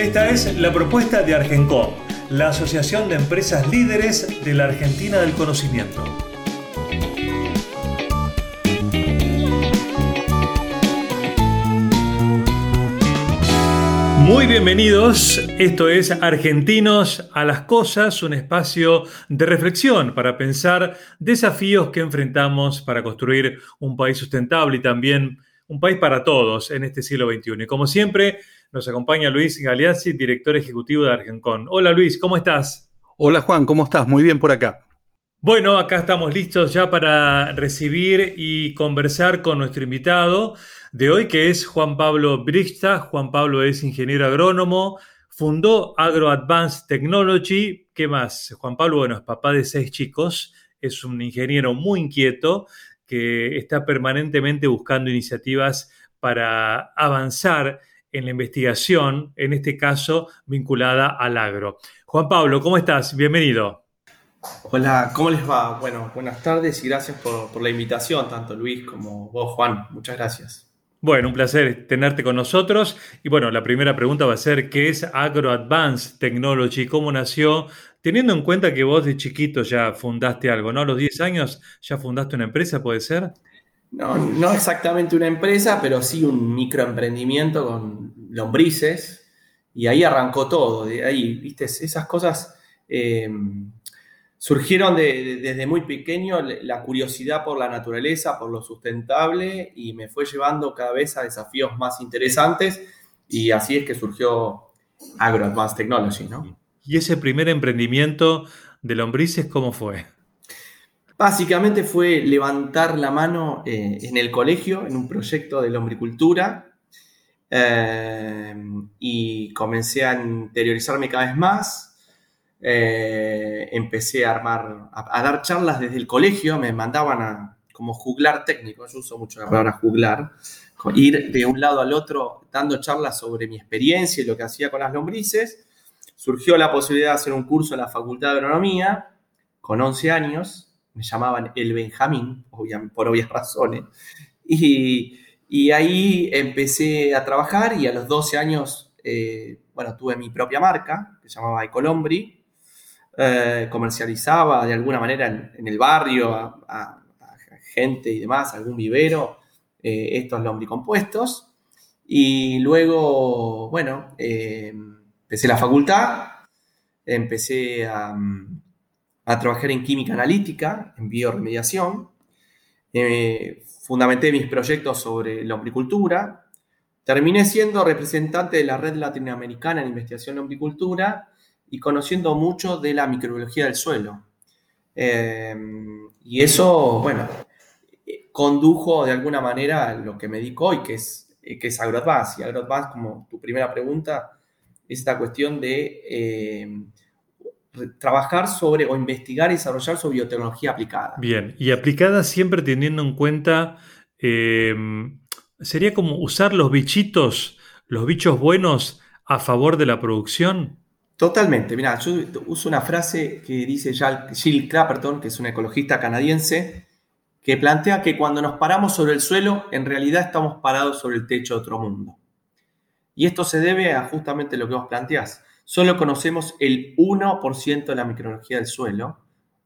Esta es la propuesta de Argencom, la Asociación de Empresas Líderes de la Argentina del Conocimiento. Muy bienvenidos, esto es Argentinos a las Cosas, un espacio de reflexión para pensar desafíos que enfrentamos para construir un país sustentable y también un país para todos en este siglo XXI. Y como siempre, nos acompaña Luis Galeazzi, director ejecutivo de Argencon. Hola Luis, ¿cómo estás? Hola Juan, ¿cómo estás? Muy bien por acá. Bueno, acá estamos listos ya para recibir y conversar con nuestro invitado de hoy, que es Juan Pablo Brichta. Juan Pablo es ingeniero agrónomo, fundó Agro Advanced Technology. ¿Qué más? Juan Pablo, bueno, es papá de seis chicos, es un ingeniero muy inquieto que está permanentemente buscando iniciativas para avanzar en la investigación, en este caso vinculada al agro. Juan Pablo, ¿cómo estás? Bienvenido. Hola, ¿cómo les va? Bueno, buenas tardes y gracias por, la invitación, tanto Luis como vos, Juan. Muchas gracias. Bueno, un placer tenerte con nosotros. Y bueno, la primera pregunta va a ser, ¿qué es Agro Advanced Technology? ¿Cómo nació? Teniendo en cuenta que vos de chiquito ya fundaste algo, ¿no? A los 10 años ya fundaste una empresa, ¿puede ser? No, no exactamente una empresa, pero sí un microemprendimiento con lombrices. Y ahí arrancó todo. De ahí, viste, esas cosas eh, surgieron desde muy pequeño la curiosidad por la naturaleza, por lo sustentable, y me fue llevando cada vez a desafíos más interesantes. Y así es que surgió Agro Advanced Technology, ¿no? ¿Y ese primer emprendimiento de lombrices cómo fue? Básicamente fue levantar la mano eh, en el colegio, en un proyecto de lombricultura, eh, y comencé a interiorizarme cada vez más. Eh, empecé a armar, a, dar charlas desde el colegio, me mandaban a como juglar técnico, yo uso mucho la palabra juglar, ir de un lado al otro dando charlas sobre mi experiencia y lo que hacía con las lombrices. Surgió la posibilidad de hacer un curso en la Facultad de Agronomía con 11 años, me llamaban el Benjamín, por obvias razones. Y, ahí empecé a trabajar y a los 12 años, eh, bueno, tuve mi propia marca, que se llamaba Ecolombri. Eh, comercializaba de alguna manera en, el barrio a, gente y demás, algún vivero, eh, estos lombricompuestos. Y luego, bueno, empecé la facultad, empecé a trabajar en química analítica, en bioremediación. Eh, fundamenté mis proyectos sobre la hombricultura. Terminé siendo representante de la Red Latinoamericana en Investigación en Hombricultura y conociendo mucho de la microbiología del suelo. Eh, y eso, bueno, condujo de alguna manera a lo que me dedico hoy, que es, que es AgroAdvance. Y AgroAdvance, como tu primera pregunta, es esta cuestión de eh, trabajar sobre o investigar y desarrollar su biotecnología aplicada. Bien, y aplicada siempre teniendo en cuenta, eh, sería como usar los bichitos, los bichos buenos a favor de la producción. Totalmente, mira, yo uso una frase que dice Jill Clapperton, que es una ecologista canadiense, que plantea que cuando nos paramos sobre el suelo, en realidad estamos parados sobre el techo de otro mundo. Y esto se debe a justamente lo que vos planteás. Solo conocemos el 1% de la microbiología del suelo,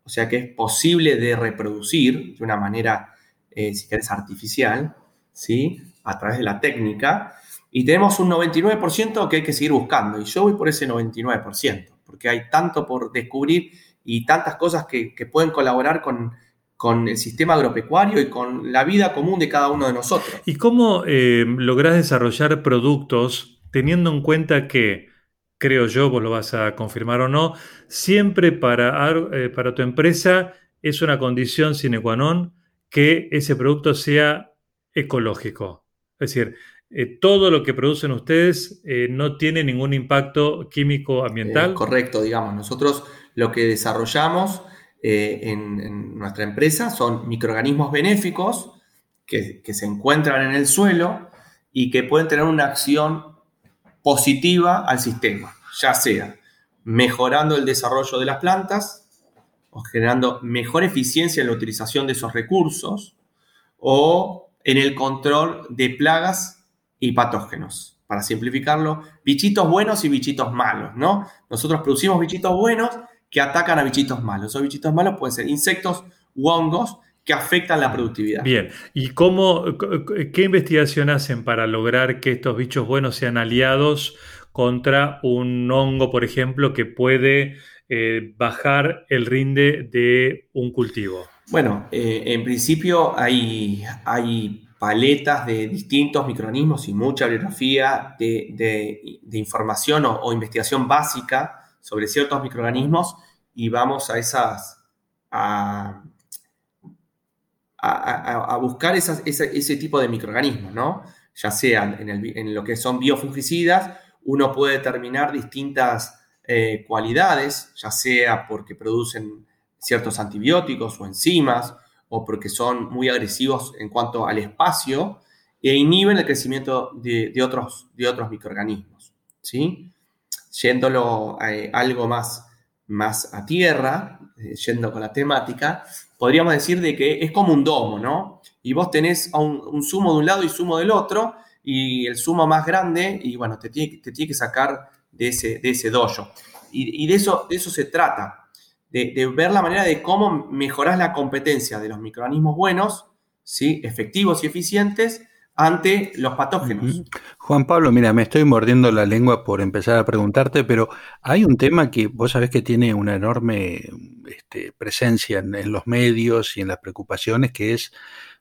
o sea que es posible de reproducir de una manera, eh, si querés, artificial, ¿sí? a través de la técnica, y tenemos un 99% que hay que seguir buscando, y yo voy por ese 99%, porque hay tanto por descubrir y tantas cosas que, pueden colaborar con, con el sistema agropecuario y con la vida común de cada uno de nosotros. ¿Y cómo eh, lográs desarrollar productos teniendo en cuenta que creo yo, vos lo vas a confirmar o no, siempre para, eh, para tu empresa es una condición sine qua non que ese producto sea ecológico. Es decir, eh, todo lo que producen ustedes eh, no tiene ningún impacto químico ambiental. correcto, digamos. Nosotros lo que desarrollamos en, nuestra empresa son microorganismos benéficos que, que se encuentran en el suelo y que pueden tener una acción positiva al sistema, ya sea mejorando el desarrollo de las plantas o generando mejor eficiencia en la utilización de esos recursos o en el control de plagas y patógenos. Para simplificarlo, bichitos buenos y bichitos malos, ¿no? Nosotros producimos bichitos buenos que atacan a bichitos malos. Esos bichitos malos pueden ser insectos u hongos que afectan la productividad. Bien, ¿y cómo, qué investigación hacen para lograr que estos bichos buenos sean aliados contra un hongo, por ejemplo, que puede eh, bajar el rinde de un cultivo? Bueno, eh, en principio hay, hay paletas de distintos microorganismos y mucha bibliografía de, información o, investigación básica sobre ciertos microorganismos y vamos a esas a, buscar ese, tipo de microorganismos, ¿no? Ya sean en, lo que son biofungicidas, uno puede determinar distintas eh, cualidades, ya sea porque producen ciertos antibióticos o enzimas, o porque son muy agresivos en cuanto al espacio, e inhiben el crecimiento de, otros, de otros microorganismos, ¿sí? Yéndolo eh, algo más, más a tierra, eh, yendo con la temática, podríamos decir de que es como un domo, ¿no? Y vos tenés un, zumo de un lado y zumo del otro, y el zumo más grande, y bueno, te tiene, que sacar de ese, de ese dojo. Y, de, eso, de eso se trata, de, ver la manera de cómo mejorar la competencia de los microorganismos buenos, ¿sí? efectivos y eficientes, ante los patógenos. Juan Pablo, mira, me estoy mordiendo la lengua por empezar a preguntarte, pero hay un tema que vos sabés que tiene una enorme este, presencia en, los medios y en las preocupaciones, que es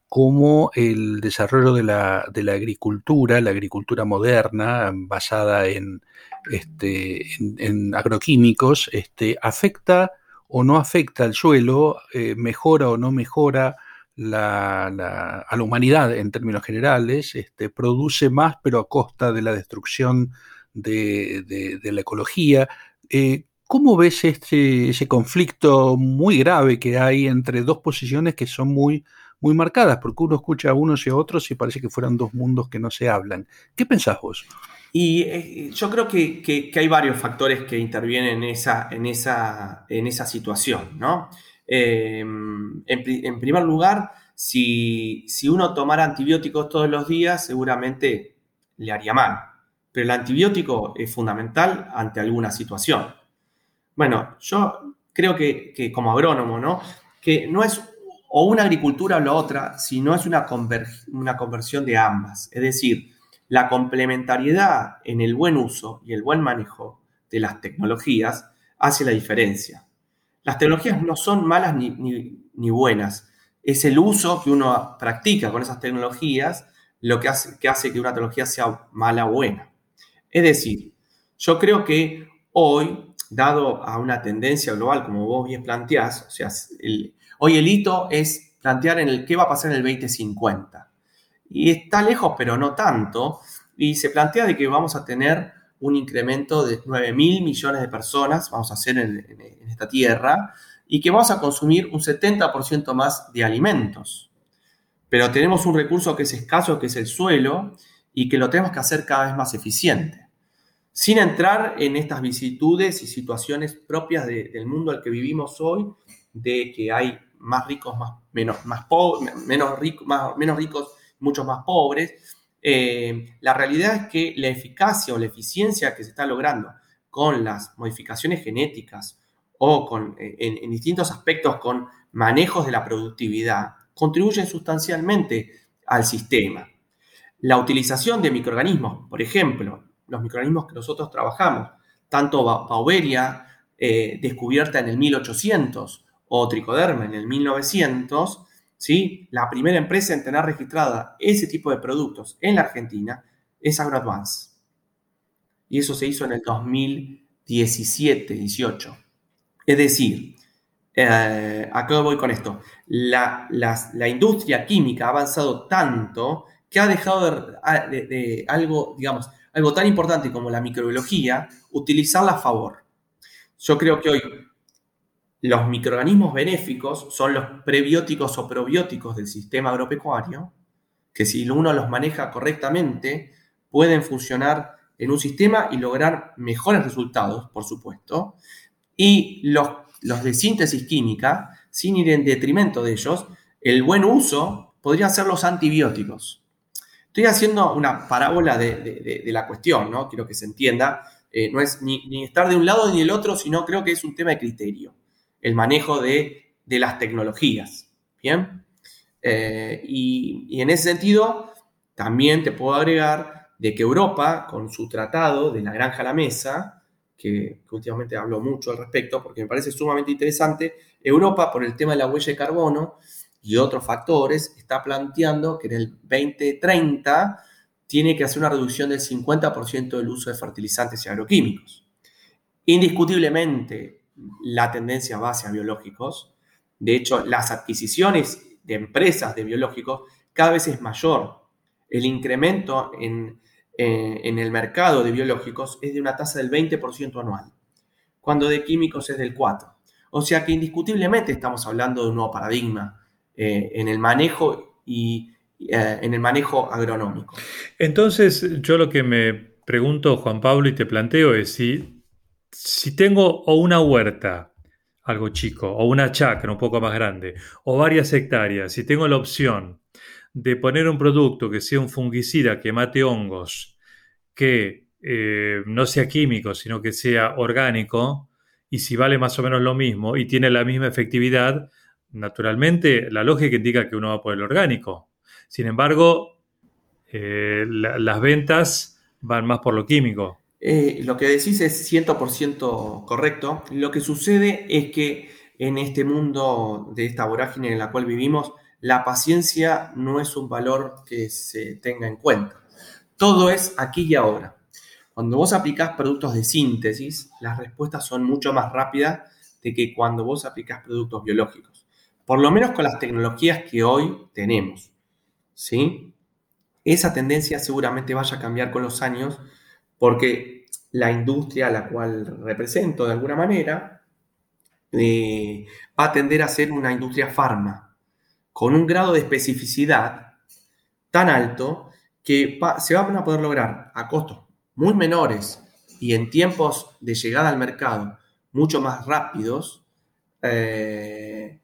cómo el desarrollo de la, agricultura, la agricultura moderna, basada en, este, agroquímicos, este, afecta o no afecta al suelo, eh, mejora o no mejora la, a la humanidad en términos generales, este, produce más pero a costa de la destrucción de, la ecología. Eh, ¿Cómo ves este, ese conflicto muy grave que hay entre dos posiciones que son muy, muy marcadas? Porque uno escucha a unos y a otros y parece que fueran dos mundos que no se hablan. ¿Qué pensás vos? Y eh, yo creo que, hay varios factores que intervienen en esa, en esa, en esa situación, ¿no? Em, en, primer lugar, si, uno tomara antibióticos todos los días, seguramente le haría mal. Pero el antibiótico es fundamental ante alguna situación. Bueno, yo creo que, como agrónomo, ¿no? Que no es o una agricultura o la otra, sino es una, una conversión de ambas. Es decir, la complementariedad en el buen uso y el buen manejo de las tecnologías hace la diferencia. Las tecnologías no son malas ni, buenas. Es el uso que uno practica con esas tecnologías lo que hace, que hace que una tecnología sea mala o buena. Es decir, yo creo que hoy, dado a una tendencia global, como vos bien planteás, o sea, hoy el hito es plantear en el qué va a pasar en el 2050. Y está lejos, pero no tanto. Y se plantea de que vamos a tener un incremento de 9 mil millones de personas, vamos a hacer en, esta tierra, y que vamos a consumir un 70% más de alimentos. Pero tenemos un recurso que es escaso, que es el suelo, y que lo tenemos que hacer cada vez más eficiente. Sin entrar en estas vicisitudes y situaciones propias del mundo al que vivimos hoy, de que hay más ricos, más, menos, más, menos, menos ricos, muchos más pobres, eh, la realidad es que la eficacia o la eficiencia que se está logrando con las modificaciones genéticas o con, eh, en, distintos aspectos con manejos de la productividad contribuyen sustancialmente al sistema. La utilización de microorganismos, por ejemplo, los microorganismos que nosotros trabajamos, tanto Pauberia, eh, descubierta en el 1800, o Tricoderma en el 1900, ¿sí? La primera empresa en tener registrada ese tipo de productos en la Argentina es AgroAdvance. Y eso se hizo en el 2017-18. Es decir, eh, ¿a qué voy con esto? La, industria química ha avanzado tanto que ha dejado de, algo, digamos, algo tan importante como la microbiología, utilizarla a favor. Yo creo que hoy los microorganismos benéficos son los prebióticos o probióticos del sistema agropecuario, que si uno los maneja correctamente, pueden funcionar en un sistema y lograr mejores resultados, por supuesto. Y los, de síntesis química, sin ir en detrimento de ellos, el buen uso podría ser los antibióticos. Estoy haciendo una parábola de, la cuestión, ¿no? Quiero que se entienda. Eh, no es ni, estar de un lado ni del otro, sino creo que es un tema de criterio el manejo de, las tecnologías. ¿Bien? Eh, y, en ese sentido, también te puedo agregar de que Europa, con su tratado de la granja a la mesa, que, últimamente hablo mucho al respecto porque me parece sumamente interesante, Europa, por el tema de la huella de carbono y otros factores, está planteando que en el 2030 tiene que hacer una reducción del 50% del uso de fertilizantes y agroquímicos. Indiscutiblemente, la tendencia va hacia biológicos. De hecho, las adquisiciones de empresas de biológicos cada vez es mayor. El incremento en, eh, en el mercado de biológicos es de una tasa del 20% anual, cuando de químicos es del 4%. O sea que indiscutiblemente estamos hablando de un nuevo paradigma eh, en el manejo y eh, en el manejo agronómico. Entonces, yo lo que me pregunto, Juan Pablo, y te planteo es si si tengo o una huerta, algo chico, o una chacra un poco más grande, o varias hectáreas, si tengo la opción de poner un producto que sea un fungicida que mate hongos, que eh, no sea químico, sino que sea orgánico, y si vale más o menos lo mismo y tiene la misma efectividad, naturalmente la lógica indica que uno va por el orgánico. Sin embargo, eh, las ventas van más por lo químico. Eh, lo que decís es 100% correcto. Lo que sucede es que en este mundo de esta vorágine en la cual vivimos, la paciencia no es un valor que se tenga en cuenta. Todo es aquí y ahora. Cuando vos aplicás productos de síntesis, las respuestas son mucho más rápidas de que cuando vos aplicás productos biológicos. Por lo menos con las tecnologías que hoy tenemos. ¿sí? Esa tendencia seguramente vaya a cambiar con los años porque la industria a la cual represento de alguna manera eh, va a tender a ser una industria farma, con un grado de especificidad tan alto que se van a poder lograr a costos muy menores y en tiempos de llegada al mercado mucho más rápidos eh,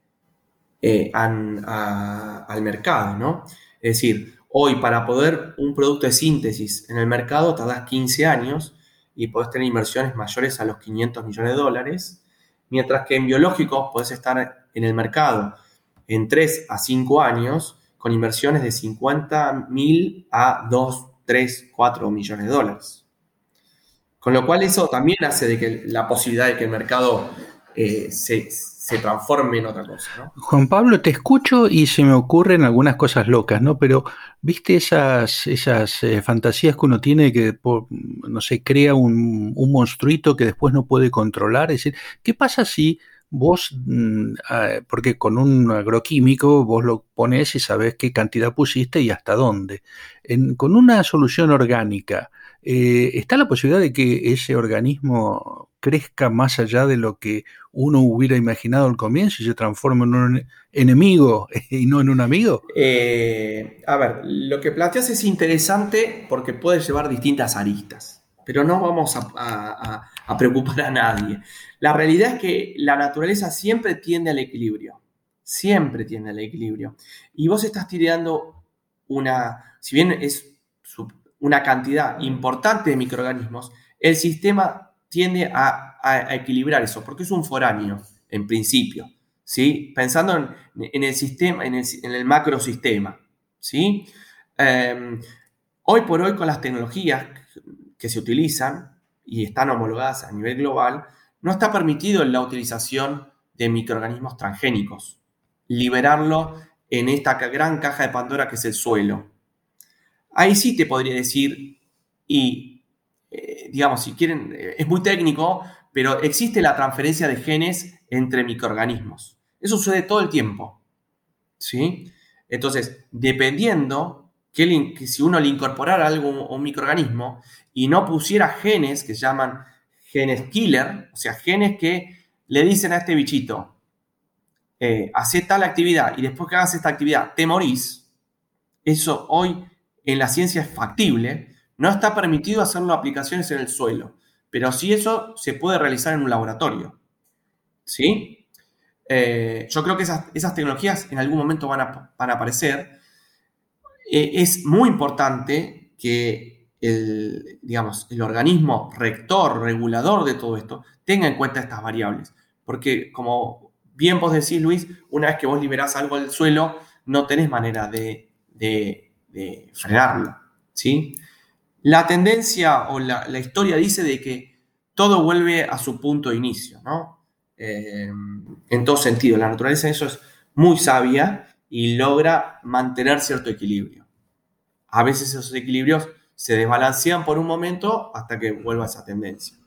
eh, al mercado, ¿no? Es decir, Hoy, para poder un producto de síntesis en el mercado, tardas 15 años y podés tener inversiones mayores a los 500 millones de dólares, mientras que en biológicos podés estar en el mercado en 3 a 5 años con inversiones de 50 mil a 2, 3, 4 millones de dólares. Con lo cual eso también hace de que la posibilidad de que el mercado eh, se, se transforme en otra cosa. Juan Pablo, te escucho y se me ocurren algunas cosas locas, ¿no? Pero, ¿viste esas, esas eh, fantasías que uno tiene que, no sé, crea un, un monstruito que después no puede controlar? Es decir, ¿qué pasa si vos, mm, ah, porque con un agroquímico vos lo pones y sabes qué cantidad pusiste y hasta dónde. con una solución orgánica, eh, ¿está la posibilidad de que ese organismo crezca más allá de lo que uno hubiera imaginado al comienzo y se transforme en un enemigo y no en un amigo? Eh, a ver, lo que planteas es interesante porque puede llevar distintas aristas, pero no vamos a, preocupar a nadie. La realidad es que la naturaleza siempre tiende al equilibrio, siempre tiende al equilibrio. Y vos estás tirando una, si bien es una cantidad importante de microorganismos, el sistema tiende a, equilibrar eso, porque es un foráneo, en principio, ¿sí? Pensando en, el sistema, en el, macrosistema, ¿sí? Em, hoy por hoy, con las tecnologías que se utilizan y están homologadas a nivel global, no está permitido la utilización de microorganismos transgénicos, liberarlo en esta gran caja de Pandora que es el suelo. Ahí sí te podría decir, y eh, digamos, si quieren, eh, es muy técnico, pero existe la transferencia de genes entre microorganismos. Eso sucede todo el tiempo. ¿Sí? Entonces, dependiendo que, si uno le incorporara algo un microorganismo y no pusiera genes que se llaman genes killer, o sea, genes que le dicen a este bichito, eh, hace tal actividad y después que hagas esta actividad te morís, eso hoy en la ciencia es factible, no está permitido hacerlo aplicaciones en el suelo, pero sí eso se puede realizar en un laboratorio. ¿Sí? Eh, yo creo que esas, tecnologías en algún momento van a, aparecer. Eh, es muy importante que el, digamos, el organismo rector, regulador de todo esto, tenga en cuenta estas variables. Porque como bien vos decís, Luis, una vez que vos liberás algo del suelo, no tenés manera de, frenarlo. ¿sí? La tendencia o la, historia dice de que todo vuelve a su punto de inicio, ¿no? Eh, en todo sentido, la naturaleza eso es muy sabia y logra mantener cierto equilibrio. A veces esos equilibrios se desbalancean por un momento hasta que vuelva esa tendencia.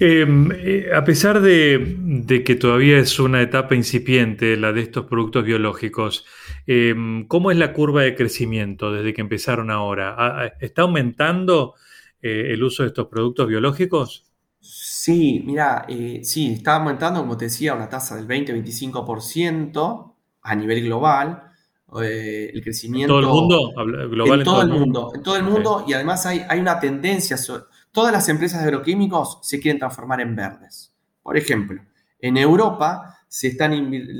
Em, eh, a pesar de, que todavía es una etapa incipiente la de estos productos biológicos, em, ¿cómo es la curva de crecimiento desde que empezaron ahora? ¿Está aumentando eh, el uso de estos productos biológicos? Sí, mira, eh, sí, está aumentando, como te decía, una tasa del 20-25% a nivel global. el crecimiento. ¿En todo el mundo? Global en, todo, el mundo. En todo el mundo, y además hay, hay una tendencia. Todas las empresas de agroquímicos se quieren transformar en verdes. Por ejemplo, en Europa se están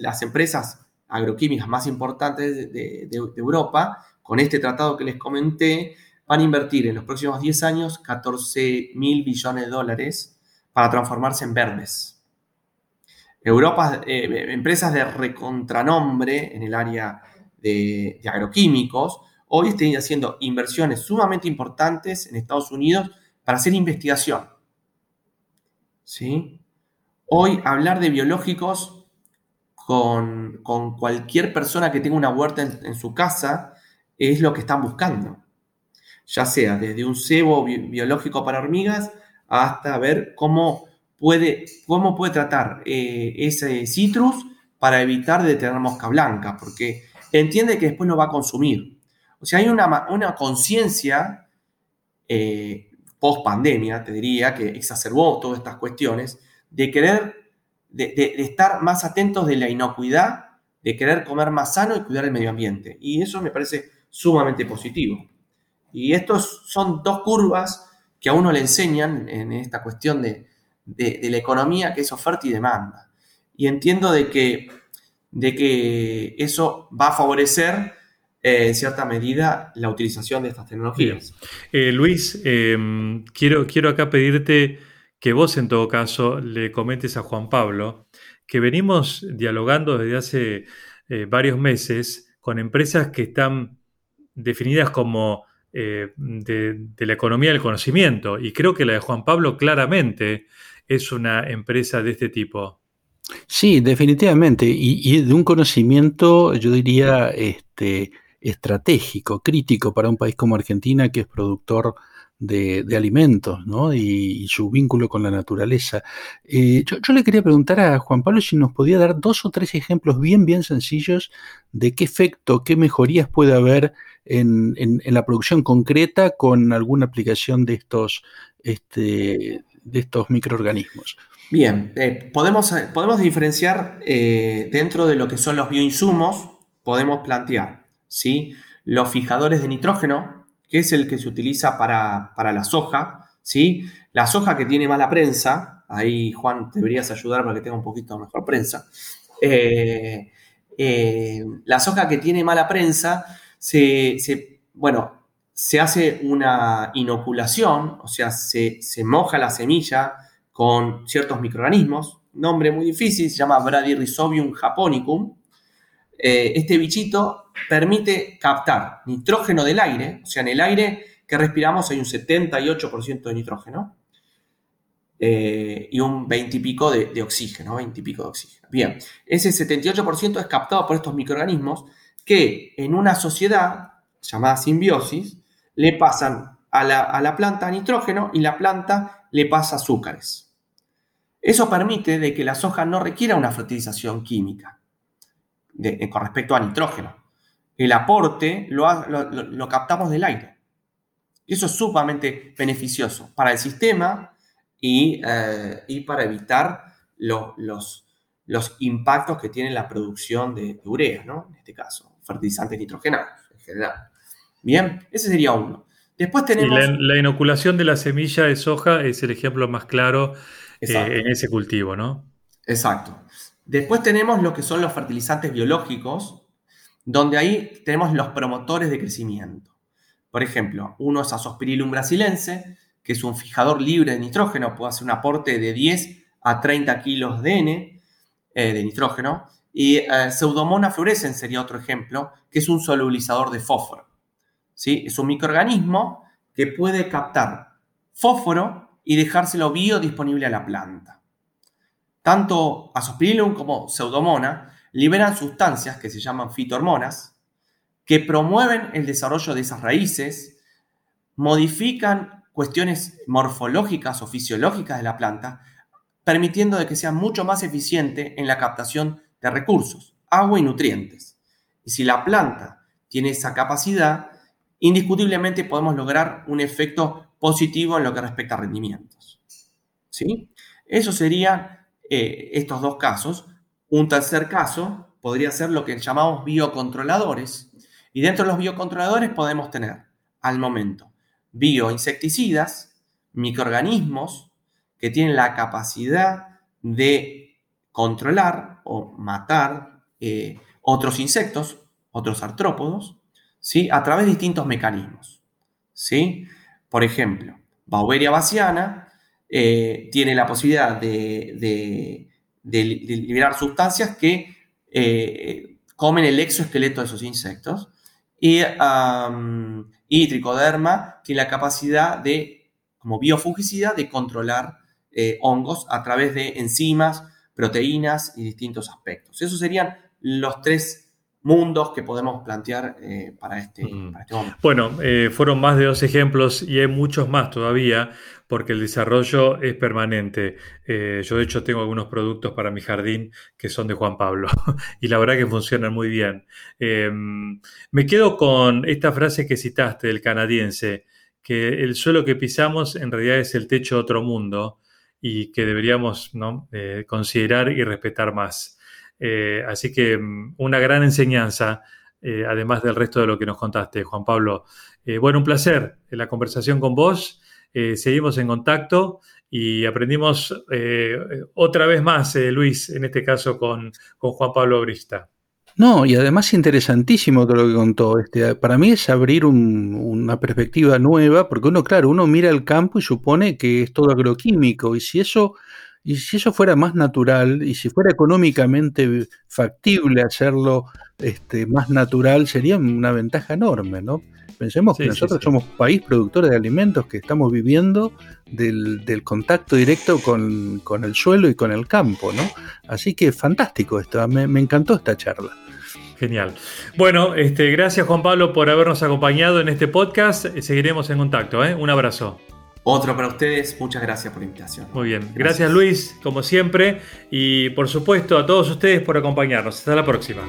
las empresas agroquímicas más importantes de, Europa, con este tratado que les comenté, van a invertir en los próximos 10 años 14 mil billones de dólares para transformarse en verdes. Europa, eh, empresas de recontranombre en el área de, de agroquímicos, hoy están haciendo inversiones sumamente importantes en Estados Unidos para hacer investigación. ¿Sí? Hoy hablar de biológicos con, cualquier persona que tenga una huerta en, su casa es lo que están buscando. Ya sea desde un cebo biológico para hormigas hasta ver cómo puede, cómo puede tratar eh, ese citrus para evitar de tener mosca blanca, porque entiende que después lo va a consumir. O sea, hay una, una conciencia eh, post pandemia, te diría, que exacerbó todas estas cuestiones, de querer, de, estar más atentos de la inocuidad, de querer comer más sano y cuidar el medio ambiente. Y eso me parece sumamente positivo. Y estos son dos curvas que a uno le enseñan en esta cuestión de, la economía, que es oferta y demanda. Y entiendo de que, de que eso va a favorecer eh, en cierta medida la utilización de estas tecnologías. Eh, Luis, em, quiero, quiero acá pedirte que vos en todo caso le comentes a Juan Pablo que venimos dialogando desde hace eh, varios meses con empresas que están definidas como de, la economía del conocimiento y creo que la de Juan Pablo claramente es una empresa de este tipo. Sí, definitivamente. Y, y, de un conocimiento, yo diría, este, estratégico, crítico para un país como Argentina, que es productor de, alimentos y, su vínculo con la naturaleza. Eh, yo, le quería preguntar a Juan Pablo si nos podía dar dos o tres ejemplos bien, bien sencillos de qué efecto, qué mejorías puede haber en, la producción concreta con alguna aplicación de estos, este, de estos microorganismos. Bien, eh, podemos, podemos diferenciar eh, dentro de lo que son los bioinsumos, podemos plantear ¿sí? Los fijadores de nitrógeno, que es el que se utiliza para, la soja, ¿sí? La soja que tiene mala prensa, ahí Juan deberías ayudar para que tenga un poquito mejor prensa. Eh, eh, la soja que tiene mala prensa, se, bueno, se hace una inoculación, o sea, se, se, moja la semilla con ciertos microorganismos, nombre muy difícil, se llama Bradyrhizobium japonicum. Eh, este bichito permite captar nitrógeno del aire, o sea, en el aire que respiramos hay un 78% de nitrógeno eh, y un 20 y pico de, oxígeno, 20 y pico de oxígeno. Bien, ese 78% es captado por estos microorganismos que en una sociedad llamada simbiosis le pasan a la, a la planta nitrógeno y la planta le pasa azúcares. Eso permite de que la soja no requiera una fertilización química con respecto a nitrógeno. el aporte lo, captamos del aire. Eso es sumamente beneficioso para el sistema y, eh, para evitar los, los, impactos que tiene la producción de, urea, ¿no? En este caso, fertilizantes nitrogenados en general. Bien, ese sería uno. Después tenemos... la, inoculación de la semilla de soja es el ejemplo más claro eh, en ese cultivo, ¿no? Exacto. Después tenemos lo que son los fertilizantes biológicos, donde ahí tenemos los promotores de crecimiento. Por ejemplo, uno es Azospirillum brasilense, que es un fijador libre de nitrógeno, puede hacer un aporte de 10 a 30 kilos de N eh, de nitrógeno. Y eh, Pseudomonas fluorescens sería otro ejemplo, que es un solubilizador de fósforo. ¿Sí? Es un microorganismo que puede captar fósforo y dejárselo biodisponible a la planta. Tanto Azospirillum como Pseudomonas liberan sustancias que se llaman fitohormonas, que promueven el desarrollo de esas raíces, modifican cuestiones morfológicas o fisiológicas de la planta, permitiendo de que sea mucho más eficiente en la captación de recursos, agua y nutrientes. Y si la planta tiene esa capacidad, indiscutiblemente podemos lograr un efecto positivo en lo que respecta a rendimientos. ¿Sí? Eso serían eh, estos dos casos. Un tercer caso podría ser lo que llamamos biocontroladores. Y dentro de los biocontroladores podemos tener al momento bioinsecticidas, microorganismos que tienen la capacidad de controlar o matar eh, otros insectos, otros artrópodos, ¿sí? a través de distintos mecanismos. ¿sí? Por ejemplo, Bauberia baciana eh, tiene la posibilidad de, liberar sustancias que eh, comen el exoesqueleto de esos insectos. Y, y, tricoderma tiene la capacidad de, como biofungicida, de controlar eh, hongos a través de enzimas, proteínas y distintos aspectos. Esos serían los tres mundos que podemos plantear eh, para, este, este, momento. Bueno, eh, fueron más de dos ejemplos y hay muchos más todavía porque el desarrollo es permanente. yo de hecho tengo algunos productos para mi jardín que son de Juan Pablo y la verdad que funcionan muy bien. Em, me quedo con esta frase que citaste del canadiense, que el suelo que pisamos en realidad es el techo de otro mundo y que deberíamos eh, considerar y respetar más. Eh, así que mm, una gran enseñanza, eh, además del resto de lo que nos contaste, Juan Pablo. bueno, un placer la conversación con vos. Seguimos en contacto y aprendimos otra vez más, Luis, en este caso con, con Juan Pablo Brista. No, y además interesantísimo todo lo que contó. Este, para mí es abrir una perspectiva nueva, porque uno, claro, uno mira el campo y supone que es todo agroquímico, y si eso, y si eso fuera más natural, y si fuera económicamente factible hacerlo este, más natural, sería una ventaja enorme, ¿no? Pensemos que nosotros somos país productores de alimentos que estamos viviendo del, contacto directo con, el suelo y con el campo, ¿no? Así que fantástico esto, me, me encantó esta charla. Genial. Bueno, este, gracias Juan Pablo por habernos acompañado en este podcast. Seguiremos en contacto. ¿eh? Un abrazo. Otro para ustedes, muchas gracias por la invitación. Muy bien, gracias Luis, como siempre, y por supuesto a todos ustedes por acompañarnos. Hasta la próxima.